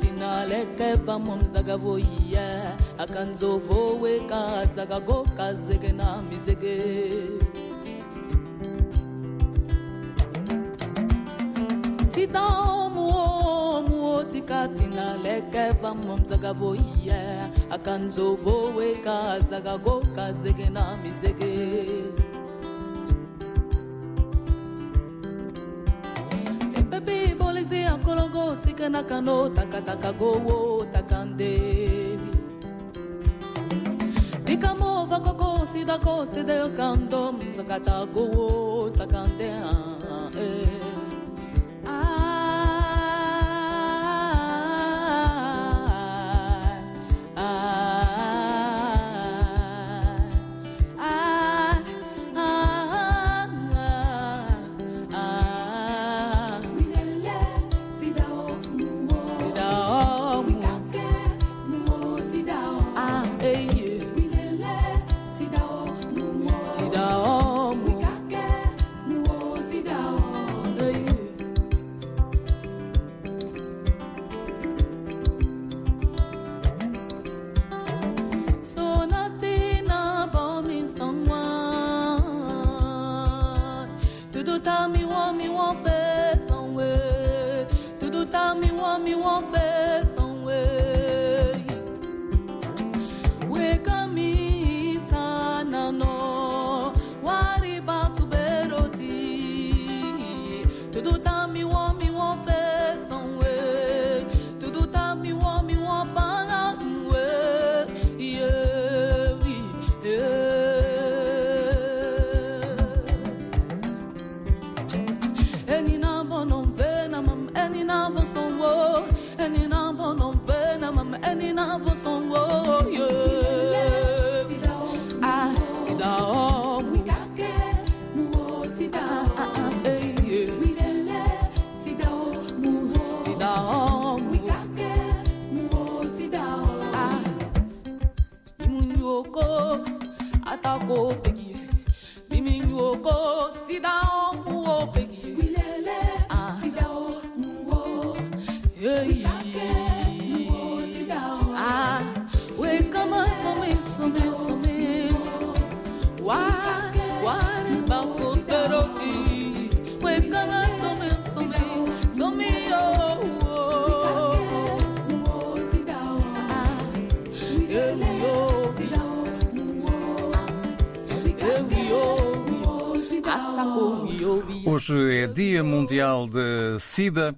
tina leke vamwa mzaka akanzo vowe kazaka go kazeke na mizeke sita omuomuo tika tina leke vamwa mzaka akanzo vowe kazaka go kazeke na mizeke epi bolizi ya go osika na kano takataka gowo taka ndeli si ovakoko osidako si yo kando mzakata gowo saka nde eh. Hoje é Dia Mundial de SIDA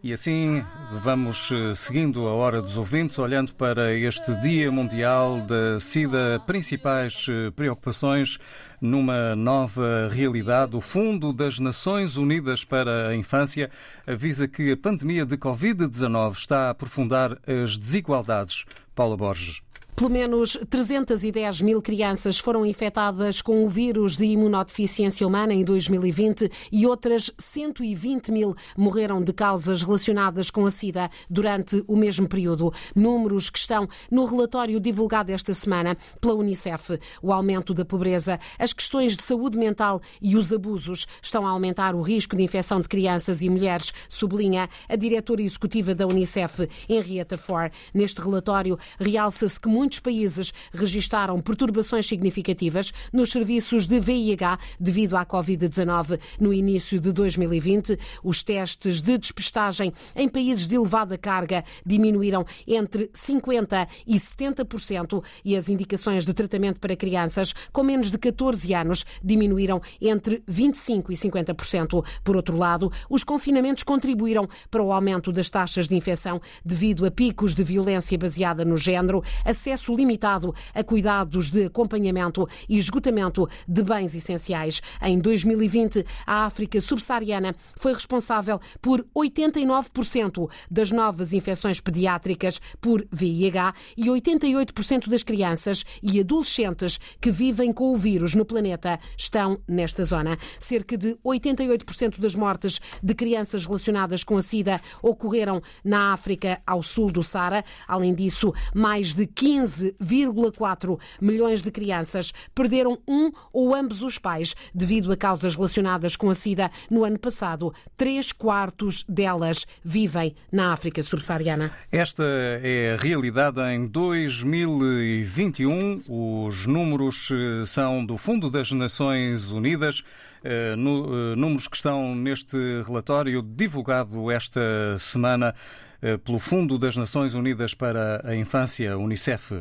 e assim vamos seguindo a hora dos ouvintes, olhando para este Dia Mundial da SIDA, principais preocupações numa nova realidade. O Fundo das Nações Unidas para a Infância avisa que a pandemia de Covid-19 está a aprofundar as desigualdades. Paula Borges. Pelo menos 310 mil crianças foram infectadas com o vírus de imunodeficiência humana em 2020 e outras 120 mil morreram de causas relacionadas com a SIDA durante o mesmo período. Números que estão no relatório divulgado esta semana pela Unicef. O aumento da pobreza, as questões de saúde mental e os abusos estão a aumentar o risco de infecção de crianças e mulheres, sublinha a diretora executiva da Unicef, Henrietta Ford. Neste relatório, realça-se que muitos países registaram perturbações significativas nos serviços de VIH devido à Covid-19 no início de 2020. Os testes de despistagem em países de elevada carga diminuíram entre 50% e 70% e as indicações de tratamento para crianças com menos de 14 anos diminuíram entre 25% e 50%. Por outro lado, os confinamentos contribuíram para o aumento das taxas de infecção devido a picos de violência baseada no género, acesso limitado a cuidados de acompanhamento e esgotamento de bens essenciais. Em 2020, a África subsaariana foi responsável por 89% das novas infecções pediátricas por VIH e 88% das crianças e adolescentes que vivem com o vírus no planeta estão nesta zona. Cerca de 88% das mortes de crianças relacionadas com a SIDA ocorreram na África ao sul do Sara. Além disso, mais de 15,4 milhões de crianças perderam um ou ambos os pais devido a causas relacionadas com a SIDA no ano passado. Três quartos delas vivem na África subsaariana. Esta é a realidade em 2021. Os números eh, são do Fundo das Nações Unidas. Eh, números que estão neste relatório divulgado esta semana eh, pelo Fundo das Nações Unidas para a Infância, Unicef.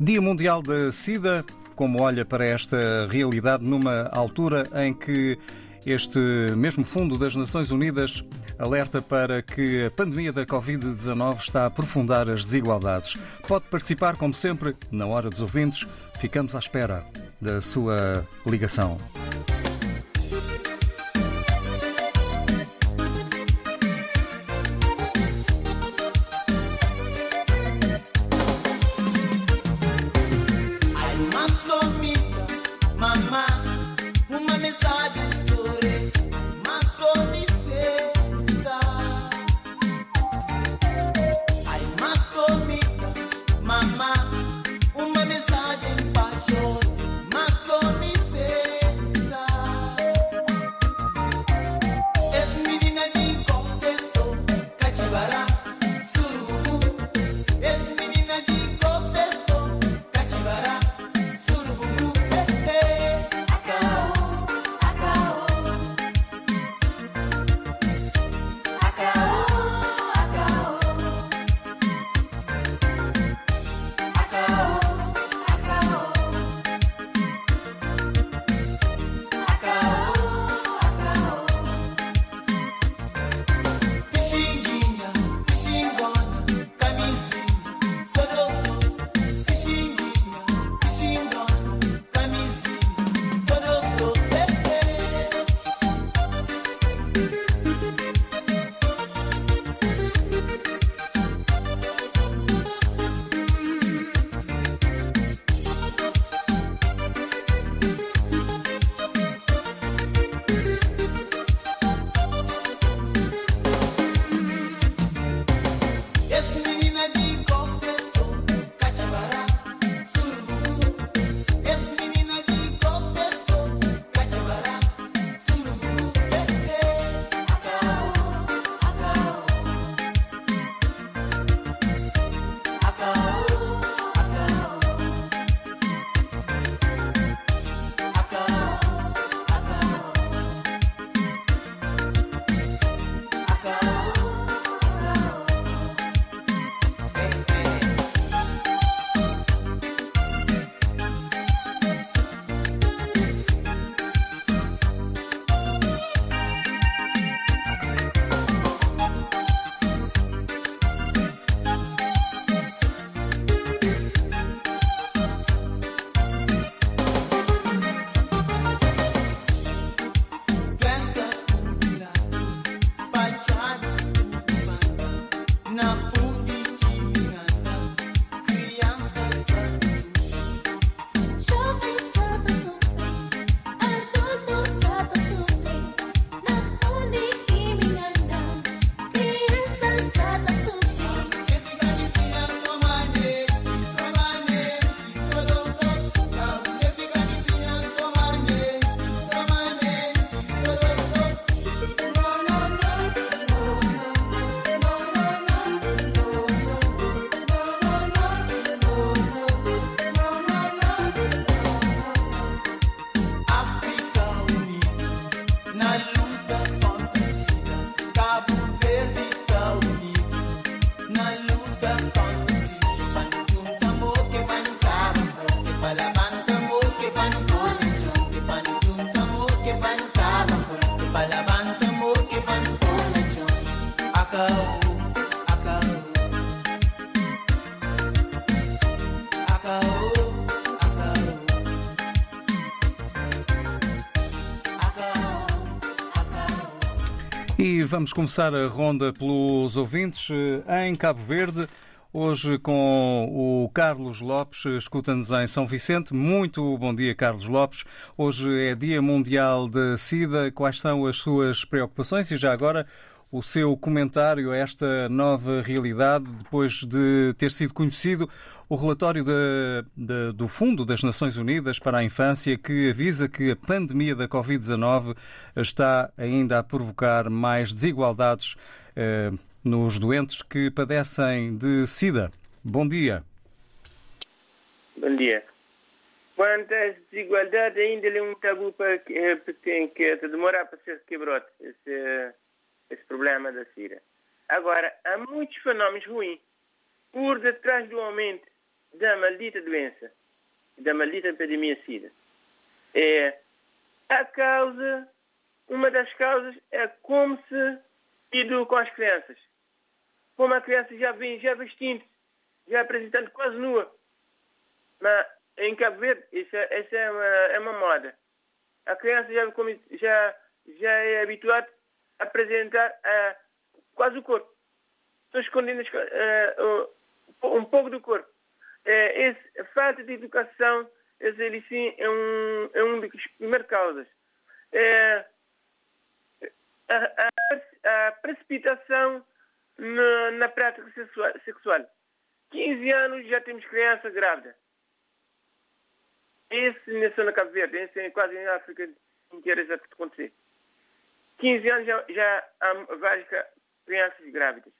Dia Mundial da SIDA, como olha para esta realidade numa altura em que este mesmo Fundo das Nações Unidas alerta para que a pandemia da Covid-19 está a aprofundar as desigualdades. Pode participar, como sempre, na hora dos ouvintes. Ficamos à espera da sua ligação. E vamos começar a ronda pelos ouvintes em Cabo Verde. Hoje com o Carlos Lopes, escuta-nos em São Vicente. Muito bom dia, Carlos Lopes. Hoje é Dia Mundial da SIDA. Quais são as suas preocupações e já agora o seu comentário a esta nova realidade depois de ter sido conhecido o relatório de, de, do Fundo das Nações Unidas para a Infância que avisa que a pandemia da Covid-19 está ainda a provocar mais desigualdades eh, nos doentes que padecem de SIDA. Bom dia. Bom dia. Quanto desigualdades, ainda é um tabu para que, eh, que, demorar para ser quebrado. Esse, esse problema da SIDA. Agora, há muitos fenómenos ruins por detrás do aumento da maldita doença, da maldita epidemia SIDA. É, a causa, uma das causas é como se educa com as crianças. Como a criança já vem já vestindo, já apresentando quase nua. Mas em Cabo Verde, isso, é, isso é, uma, é uma moda. A criança já, já, já é habituada apresentar uh, quase o corpo. Estão escondendo uh, um pouco do corpo. Uh, esse, a falta de educação, esse, ele sim, é um, é um das primeiras causas. A, a, a, precipitação na, na prática sexual, sexual. 15 anos já temos criança grávida. Esse não é só na Cabo Verde, esse é quase em África inteira já acontecer. 15 anos já, já há várias crianças grávidas.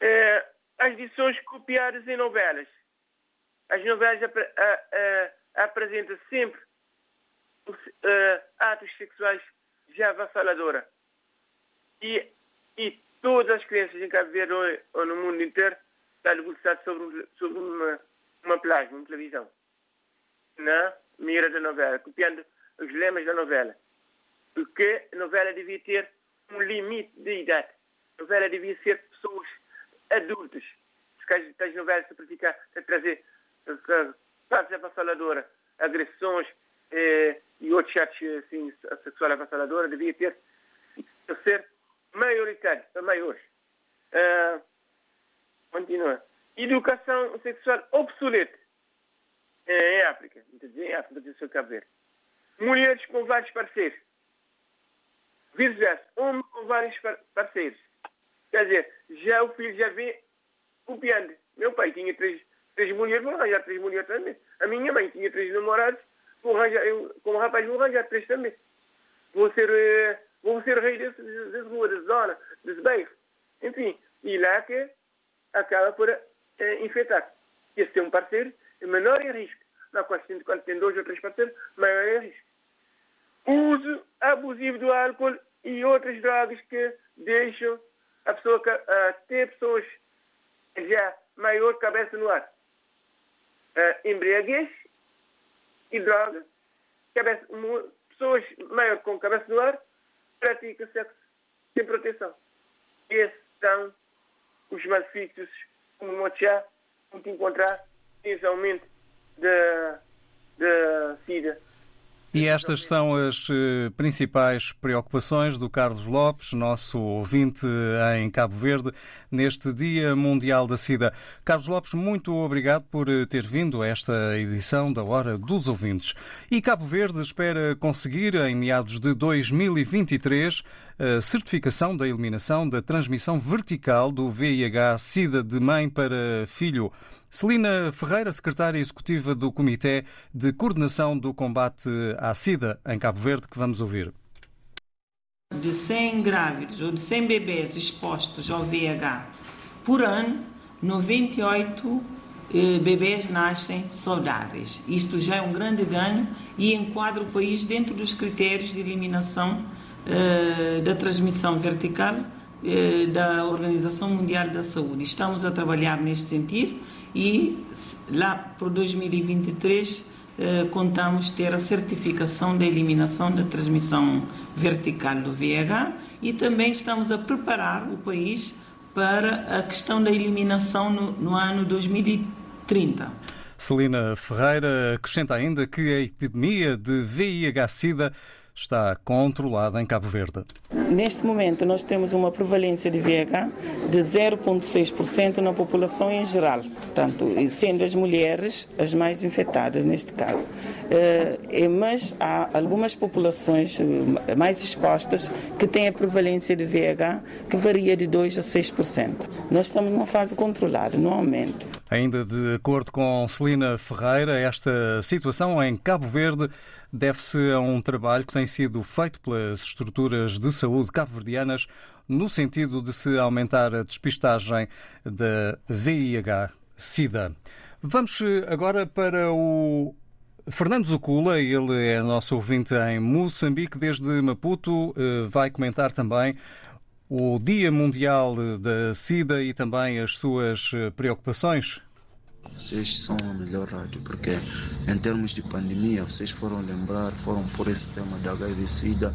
É, as lições copiadas em novelas. As novelas ap apresentam sempre os, uh, atos sexuais já avassaladora. E, e todas as crianças em Cabo Verde ou no mundo inteiro estão debruçadas sobre, sobre uma, uma plasma, uma televisão. Na mira da novela, copiando os lemas da novela porque a novela devia ter um limite de idade. A novela devia ser pessoas adultas. Se as novelas se praticam a trazer fatos avassaladora, agressões eh, e outros atos assim, sexual avassaladora, devia ter ser maioritário, maiores. Uh, continua. Educação sexual obsoleta em África, em África Verde. Mulheres com vários parceiros vice-versa, homem com vários parceiros. Quer dizer, já o filho já vem copiando. Meu pai tinha três, três mulheres, vou arranjar três mulheres também. A minha mãe tinha três namorados, vou arranjar, eu, como rapaz, vou arranjar três também. Vou ser, uh, vou ser rei desse, desse rua, desse zona, desse bairro. Enfim, e lá que acaba por uh, infectar. E se tem um parceiro, é menor em risco. Não, quando, quando tem dois ou três parceiros, maior em risco uso abusivo do álcool e outras drogas que deixam a pessoa uh, ter pessoas já maior cabeça no ar. Uh, embriaguez e droga, cabeça, pessoas maior com cabeça no ar praticam sexo sem proteção. Esses são os malefícios, como o já muito encontrar esse aumento da, da SIDA. E estas são as eh, principais preocupações do Carlos Lopes, nosso ouvinte em Cabo Verde, neste Dia Mundial da SIDA. Carlos Lopes, muito obrigado por eh, ter vindo a esta edição da Hora dos Ouvintes. E Cabo Verde espera conseguir, em meados de 2023, a certificação da eliminação da transmissão vertical do VIH-Sida de mãe para filho. Celina Ferreira, secretária executiva do Comitê de Coordenação do Combate à SIDA em Cabo Verde, que vamos ouvir. De 100 grávidos ou de 100 bebês expostos ao VIH por ano, 98 eh, bebês nascem saudáveis. Isto já é um grande ganho e enquadra o país dentro dos critérios de eliminação da transmissão vertical eh, da Organização Mundial da Saúde. Estamos a trabalhar neste sentido e lá por 2023 eh, contamos ter a certificação da eliminação da transmissão vertical do VIH e também estamos a preparar o país para a questão da eliminação no, no ano 2030. Celina Ferreira acrescenta ainda que a epidemia de VIH-Sida está controlada em Cabo Verde. Neste momento, nós temos uma prevalência de VIH de 0,6% na população em geral, portanto, sendo as mulheres as mais infectadas neste caso. Eh, mas há algumas populações eh, mais expostas que têm a prevalência de VIH que varia de 2% a 6%. Nós estamos numa fase controlada, no aumento. Ainda de acordo com Celina Ferreira, esta situação em Cabo Verde deve-se a um trabalho que tem sido feito pelas estruturas de saúde cabo-verdianas no sentido de se aumentar a despistagem da VIH-Sida. Vamos agora para o Fernando Zucula, ele é nosso ouvinte em Moçambique, desde Maputo, eh, vai comentar também o Dia Mundial da SIDA e também as suas eh, preocupações vocês são a melhor rádio, porque em termos de pandemia, vocês foram lembrar, foram por esse tema da HIV-Sida,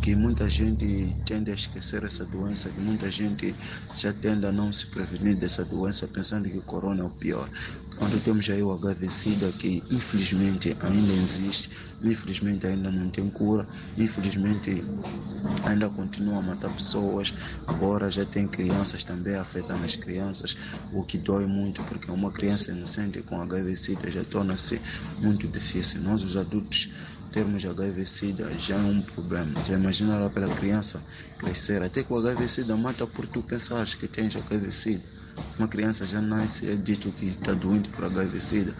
que muita gente tende a esquecer essa doença, que muita gente já tende a não se prevenir dessa doença, pensando que o corona é o pior. Quando temos aí o HIV-Sida, que infelizmente ainda existe, infelizmente ainda não tem cura, infelizmente ainda continua a matar pessoas, agora já tem crianças também afetando as crianças, o que dói muito, porque uma criança inocente com HIV-Sida já torna-se muito difícil. Nós, os adultos, termos HIV-Sida já é um problema. Já imaginaram para a criança crescer, até que o HIV-Sida mata por tu pensares que tens HIV-Sida. Uma criança já nasce, é dito que está doente por HIV-Sida.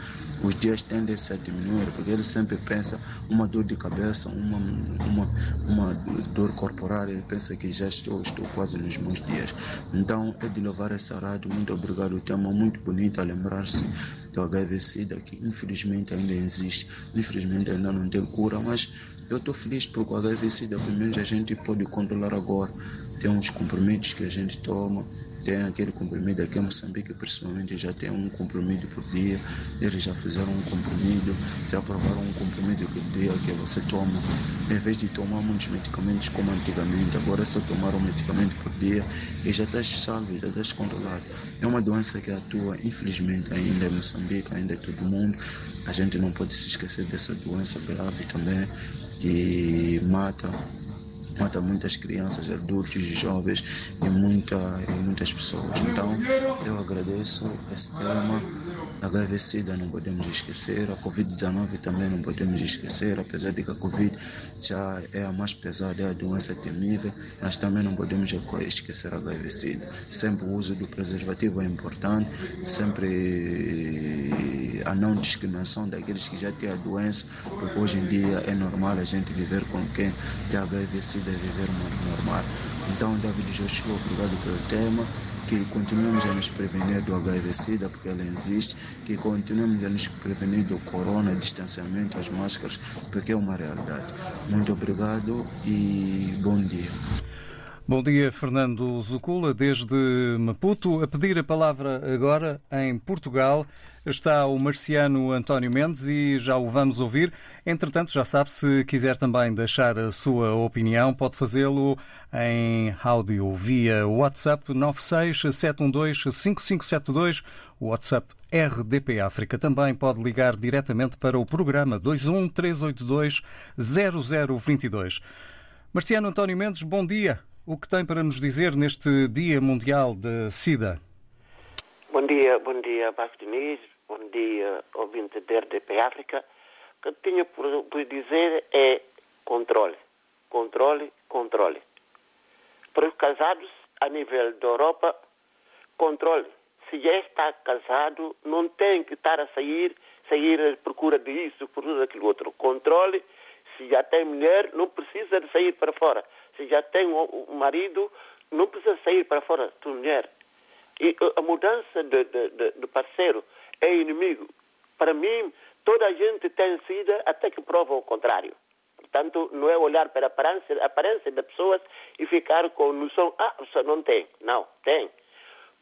Os dias tendem a diminuir, porque ele sempre pensa uma dor de cabeça, uma, uma, uma dor corporal, ele pensa que já estou, estou quase nos meus dias. Então é de louvar essa rádio, muito obrigado, o tema muito bonito a lembrar-se do HIV-Sida, que infelizmente ainda existe, infelizmente ainda não tem cura, mas eu estou feliz porque o HIV-Sida, pelo menos a gente pode controlar agora. Tem uns comprimidos que a gente toma, tem aquele comprimido aqui em Moçambique, principalmente já tem um comprimido por dia. Eles já fizeram um comprimido, já aprovaram um comprimido por dia que você toma. Em vez de tomar muitos medicamentos como antigamente, agora é só tomar um medicamento por dia e já estás salvo, já estás controlado. É uma doença que atua, infelizmente, ainda em Moçambique, ainda em todo mundo. A gente não pode se esquecer dessa doença grave também que mata mata muitas crianças, adultos, jovens e, muita, e muitas pessoas. Então, eu agradeço esse tema. HIV-Sida não podemos esquecer, a Covid-19 também não podemos esquecer, apesar de que a Covid já é a mais pesada, é a doença temível, mas também não podemos esquecer a HIV-Sida. Sempre o uso do preservativo é importante, sempre a não discriminação daqueles que já têm a doença, porque hoje em dia é normal a gente viver com quem tem HIV-Sida e viver normal. Então, David Joshua, obrigado pelo tema que continuemos a nos prevenir do HIV-Sida, porque ela existe, que continuemos a nos prevenir do corona, distanciamento, as máscaras, porque é uma realidade. Muito obrigado e bom dia. Bom dia, Fernando Zucula, desde Maputo. A pedir a palavra agora em Portugal está o marciano António Mendes e já o vamos ouvir. Entretanto, já sabe, se quiser também deixar a sua opinião, pode fazê-lo em áudio via WhatsApp 967125572, o WhatsApp RDP África. Também pode ligar diretamente para o programa 21 382 0022. Marciano António Mendes, bom dia. O que tem para nos dizer neste Dia Mundial da SIDA? Bom dia, bom dia, Baco Diniz, bom dia, ouvinte da RDP África. O que eu tenho por, por dizer é controle, controle, controle. Para os casados, a nível da Europa, controle. Se já está casado, não tem que estar a sair, sair à procura disso, procura daquilo outro. Controle. Se já tem mulher, não precisa de sair para fora. Se já tem um marido, não precisa sair para fora da mulher. E a mudança de parceiro é inimigo. Para mim, toda a gente tem sido até que prova o contrário. Portanto, não é olhar para a aparência, a aparência das pessoas e ficar com noção, ah, você não tem. Não, tem.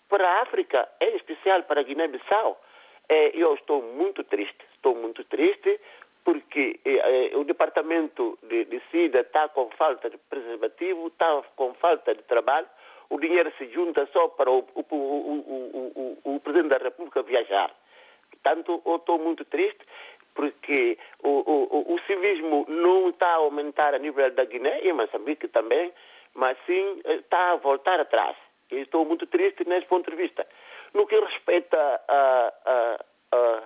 Para a África, em especial para a Guiné-Bissau, É, eu estou muito triste, estou muito triste porque eh, eh, o departamento de, de SIDA está com falta de preservativo, está com falta de trabalho, o dinheiro se junta só para o, o, o, o Presidente da República viajar. Portanto, eu estou muito triste porque o, civismo não está a aumentar a nível da Guiné e Moçambique também, mas sim eh, está a voltar atrás. E estou muito triste nesse ponto de vista. No que respeita a, a, a,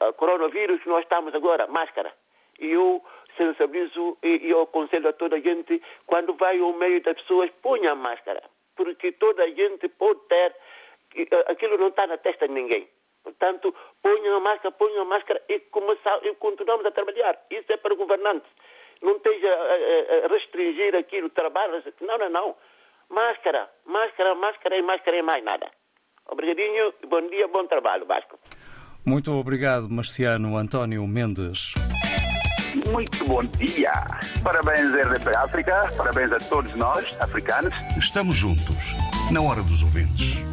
a uh, coronavírus, nós estamos agora, máscara. E eu sensibilizo e eu aconselho a toda a gente, quando vai ao meio das pessoas, ponha a máscara. Porque toda a gente pode ter, aquilo não está na testa de ninguém. Portanto, ponham a máscara, ponham a máscara e, começar, e continuamos a trabalhar. Isso é para governantes. Não esteja a, a, restringir aqui o trabalho. Não, não, não. Máscara, máscara, máscara e máscara e mais nada. Obrigadinho, bom dia, bom trabalho, Vasco. Muito obrigado, Marciano António Mendes. Muito bom dia. Parabéns, RDP África. Parabéns a todos nós, africanos. Estamos juntos, na hora dos ouvintes.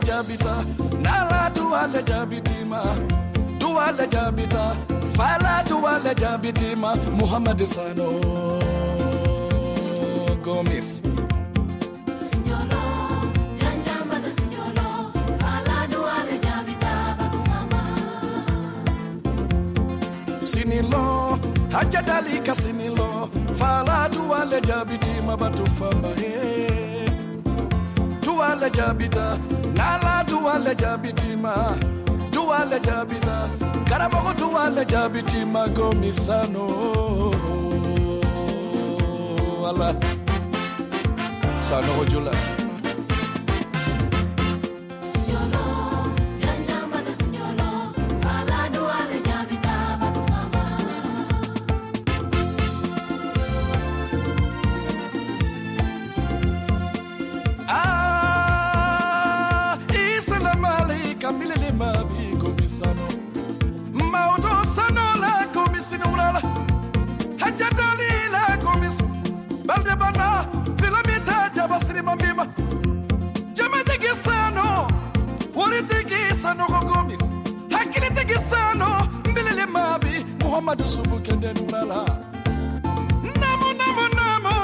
Jabita. Nala tuwale jabitima. Tuwale jabita. Fala tuwale jabitima. Muhammad sano. Gomis. Sinilo hajadalika sinilo fala tuwale jabitima batufama he. Tuwale jabita nala tuwale jabitima tuwale jabita karamogo tuwale jabitima gomisano ala. Sanogo jula Amadu Subuke Denulala. Namu Namu Namu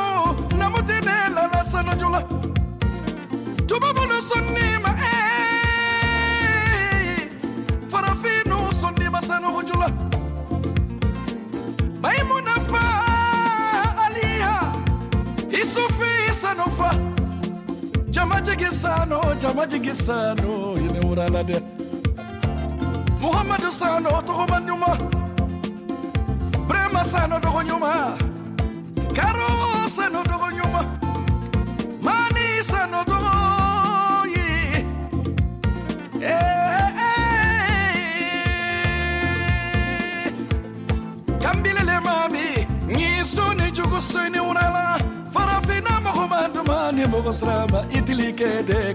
Namu tene la la sanajula. Tubabuno sonima, eh. Farafino sonima sanujula. Maimuna fa aliha. Isufi sanofa. Jamajigisano, Jamajigisano, Ineurala de. Muhammadu Sano, Tohomanyuma. sano dogo nyuma. Karo sano dogo nyuma. Mani sano dogo yi eh, eh eh kambile le mami ni soni jugo soni unala. Farafina mo ko manduma ni mo ko srama itilike de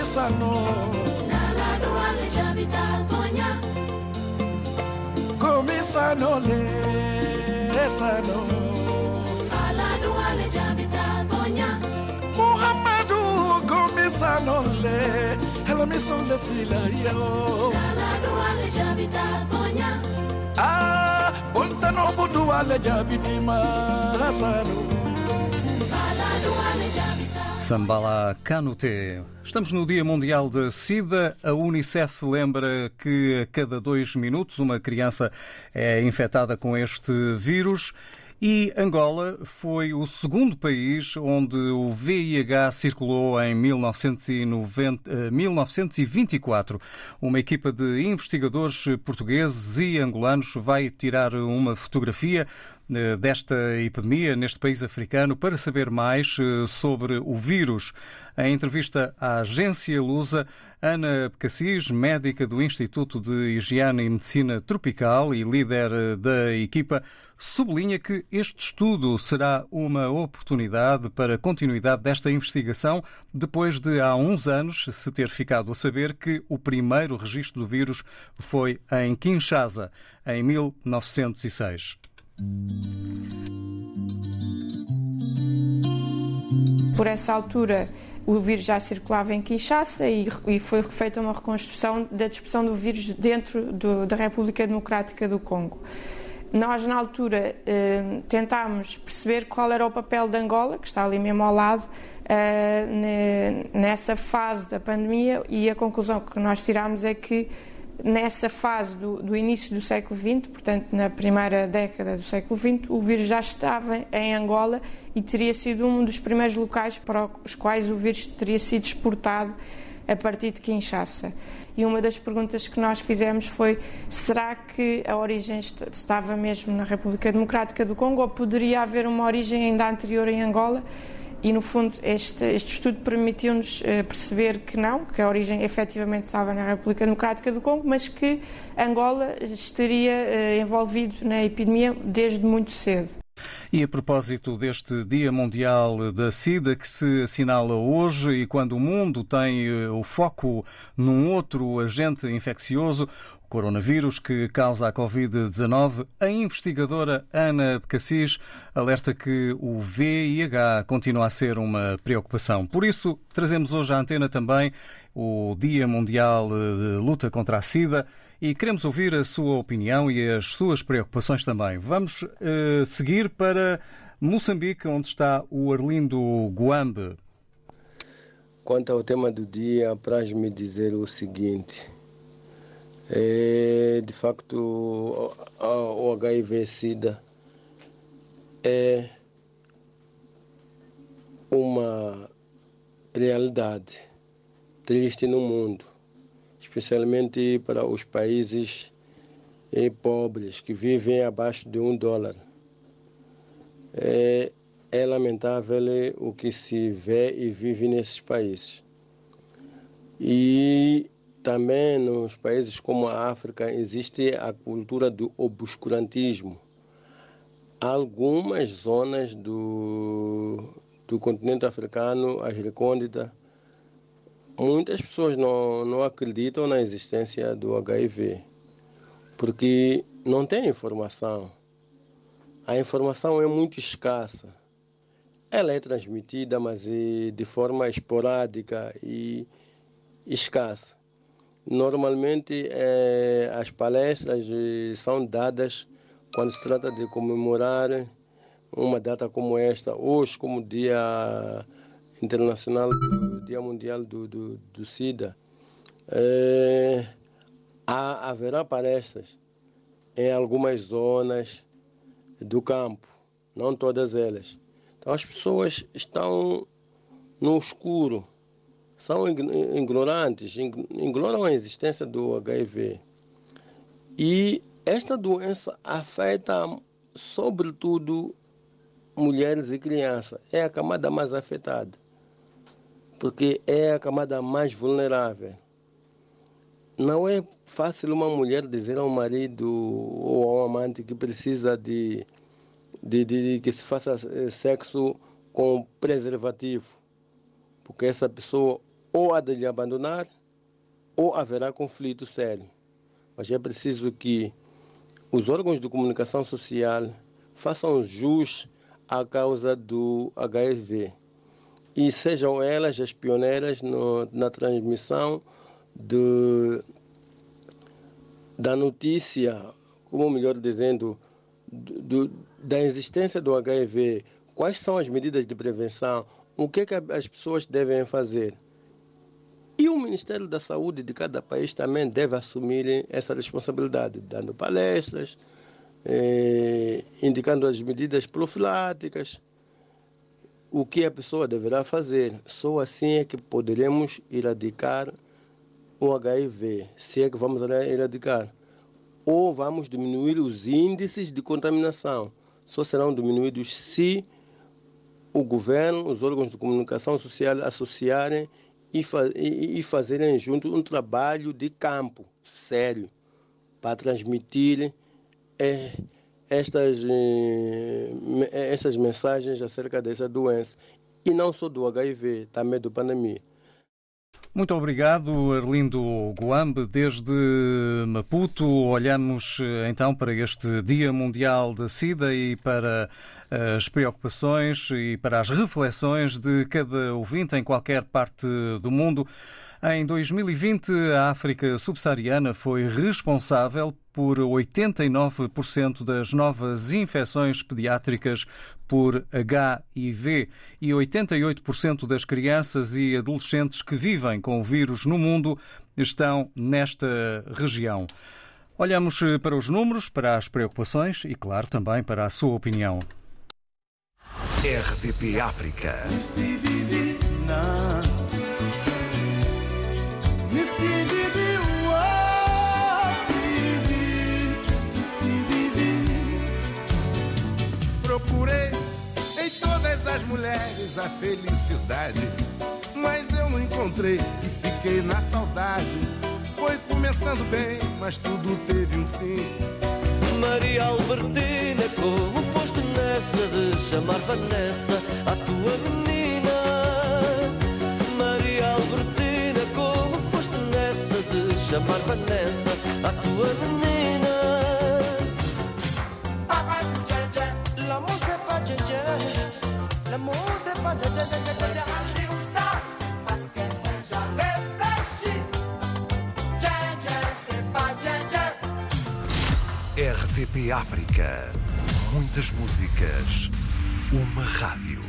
lisano komisano lesano muhammadu komisano le helmiso tonya. ah bontano buduwa le jabitima sano Sambala Canute. Estamos no Dia Mundial da SIDA. A Unicef lembra que a cada dois minutos uma criança é infectada com este vírus. E Angola foi o segundo país onde o VIH circulou em 1990, 1924. Uma equipa de investigadores portugueses e angolanos vai tirar uma fotografia desta epidemia neste país africano para saber mais sobre o vírus. Em entrevista à agência Lusa, Ana Cassis, médica do Instituto de Higiene e Medicina Tropical e líder da equipa, sublinha que este estudo será uma oportunidade para a continuidade desta investigação, depois de há uns anos se ter ficado a saber que o primeiro registro do vírus foi em Kinshasa, em 1906. Por essa altura, o vírus já circulava em Kinshasa e, e foi feita uma reconstrução da dispersão do vírus dentro do, da República Democrática do Congo. Nós, na altura, eh, tentámos perceber qual era o papel de Angola, que está ali mesmo ao lado, eh, nessa fase da pandemia, e a conclusão que nós tirámos é que nessa fase do, do, início do século XX, portanto na primeira década do século XX, o vírus já estava em Angola e teria sido um dos primeiros locais para os quais o vírus teria sido exportado a partir de Kinshasa. E uma das perguntas que nós fizemos foi: será que a origem estava mesmo na República Democrática do Congo ou poderia haver uma origem ainda anterior em Angola? E, no fundo, este, este estudo permitiu-nos uh, perceber que não, que a origem efetivamente estava na República Democrática do Congo, mas que Angola estaria uh, envolvido na epidemia desde muito cedo. E a propósito deste Dia Mundial da SIDA que se assinala hoje e quando o mundo tem o foco num outro agente infeccioso, coronavírus que causa a Covid-19, a investigadora Ana Cassis alerta que o VIH continua a ser uma preocupação. Por isso, trazemos hoje à antena também o Dia Mundial de Luta contra a SIDA e queremos ouvir a sua opinião e as suas preocupações também. Vamos uh, seguir para Moçambique, onde está o Arlindo Guambe. Quanto ao tema do dia, apraz-me dizer o seguinte. É, de facto, o HIV-Sida é uma realidade triste no mundo especialmente para os países eh, pobres que vivem abaixo de um dólar. É, é lamentável o que se vê e vive nesses países. E também nos países como a África existe a cultura do obscurantismo. Algumas zonas do, do continente africano, as recônditas, muitas pessoas não, não acreditam na existência do HIV, porque não tem informação. A informação é muito escassa. Ela é transmitida, mas é de forma esporádica e escassa. Normalmente, é, as palestras eh, são dadas quando se trata de comemorar uma data como esta, hoje, como Dia Internacional Dia Mundial do, do, do SIDA, é, há, haverá palestras em algumas zonas do campo, não todas elas. Então as pessoas estão no escuro, são ignorantes, ignoram a existência do HIV. E Esta doença afeta, sobretudo, mulheres e crianças. É a camada mais afetada, porque é a camada mais vulnerável. Não é fácil uma mulher dizer ao marido ou ao amante que precisa de, de, de, de que se faça eh, sexo com preservativo, porque essa pessoa ou há de lhe abandonar ou haverá conflito sério. Mas é preciso que os órgãos de comunicação social façam jus à causa do HIV e sejam elas as pioneiras no, na transmissão de, da notícia, como melhor dizendo, do, da existência do HIV, quais são as medidas de prevenção, o que, é que as pessoas devem fazer. E o Ministério da Saúde de cada país também deve assumir essa responsabilidade, dando palestras, eh, indicando as medidas profiláticas, o que a pessoa deverá fazer. Só assim é que poderemos erradicar o HIV, se é que vamos erradicar. Ou vamos diminuir os índices de contaminação. Só serão diminuídos se o governo, os órgãos de comunicação social associarem e, fa e fazerem junto um trabalho de campo sério para transmitir é, estas, é, estas mensagens acerca dessa doença. E não só do HIV, também do pandemia. Muito obrigado, Arlindo Guambe. Desde Maputo, olhamos então para este Dia Mundial da SIDA e para as preocupações e para as reflexões de cada ouvinte em qualquer parte do mundo. Em 2020, a África subsaariana foi responsável por 89% das novas infecções pediátricas por HIV e 88% das crianças e adolescentes que vivem com o vírus no mundo estão nesta região. Olhamos para os números, para as preocupações e, claro, também para a sua opinião. RDP África. Procurei em todas as mulheres a felicidade, mas eu não encontrei e fiquei na saudade. Foi começando bem, mas tudo teve um fim. Maria Albertina, como esqueça de chamar Vanessa à tua menina. Maria Albertina, como foste nessa de chamar Vanessa à tua menina? Ah, ah, já, já. L'amour c'est pas dja dja. L'amour c'est pas dja dja dja RTP África. Muitas músicas. Uma rádio.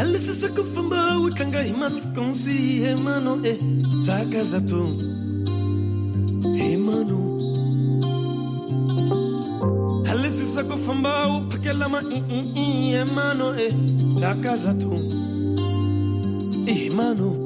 Alisa kufamba utanga himaskonsi hemano e takazato hemano Alisa kufamba upakela ma i i i hemano e takazato hemano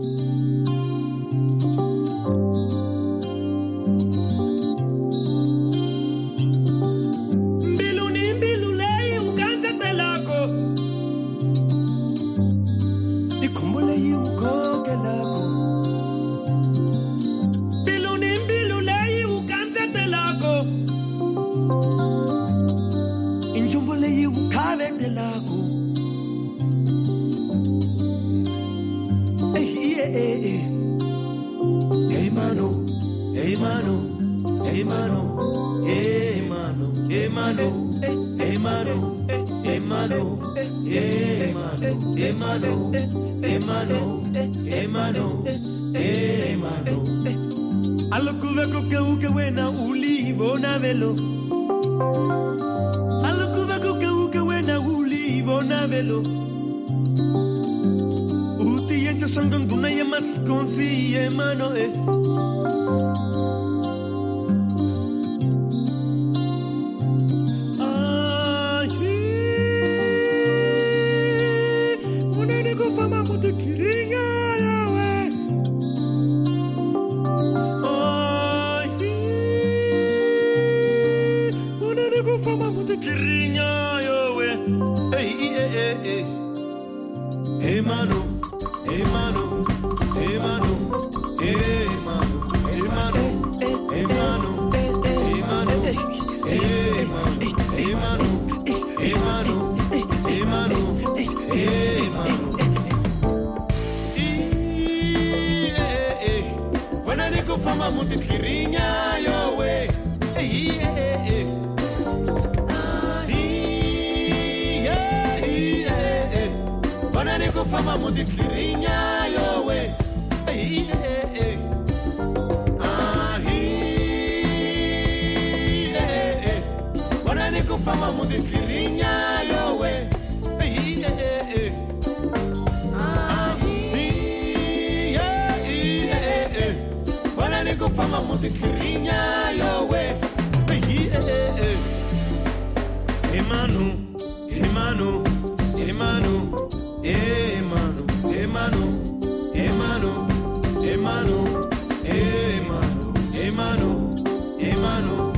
Emmanuel, Emmanuel,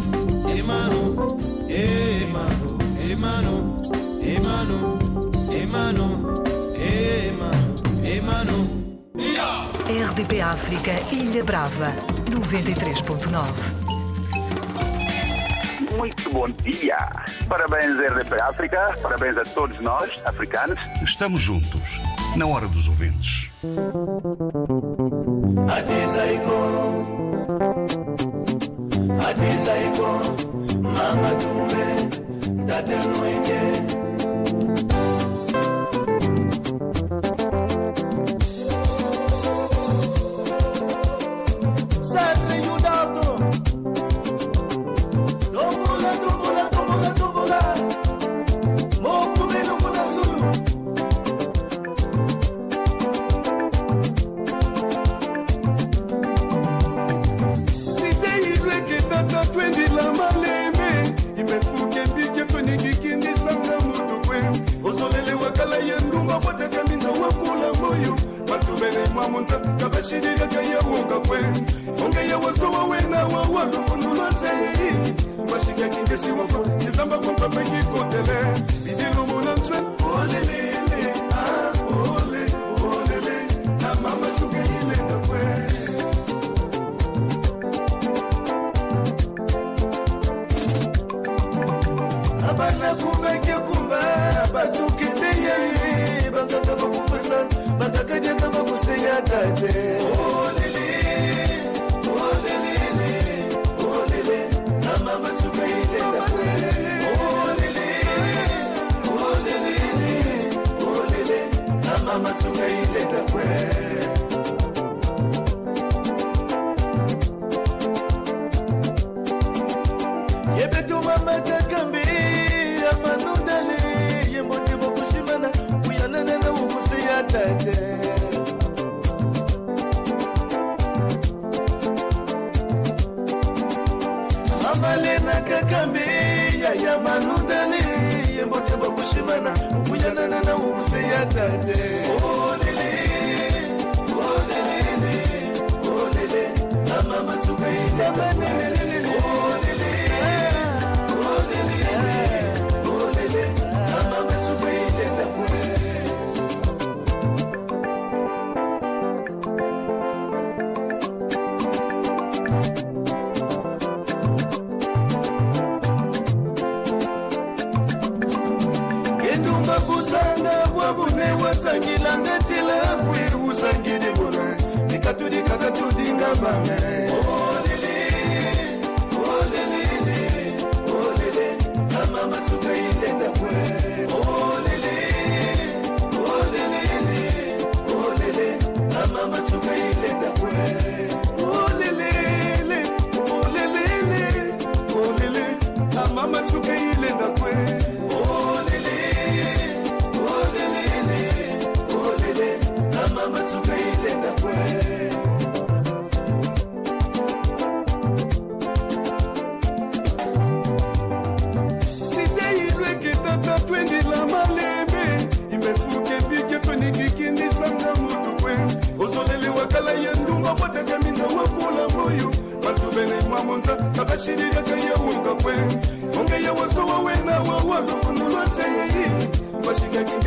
Emmanuel, Emmanuel, Emmanuel, Emmanuel, Emmanuel, Emmanuel, Emmanuel. RDP África, Ilha Brava, 93.9. Muito bom dia. Parabéns, RDP África. Parabéns a todos nós, africanos. Estamos juntos, na hora dos ouvintes. Adam Wenge.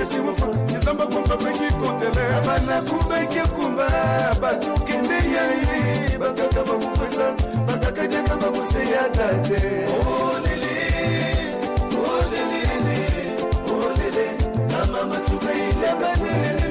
kesiwofo kizamba kumba pekikotele abana kumba na mama tukaile banilili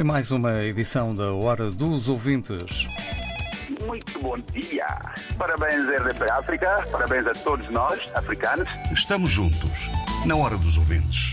Foi mais uma edição da Hora dos Ouvintes. Muito bom dia. Parabéns, RDP África. Parabéns a todos nós, africanos. Estamos juntos, na hora dos ouvintes.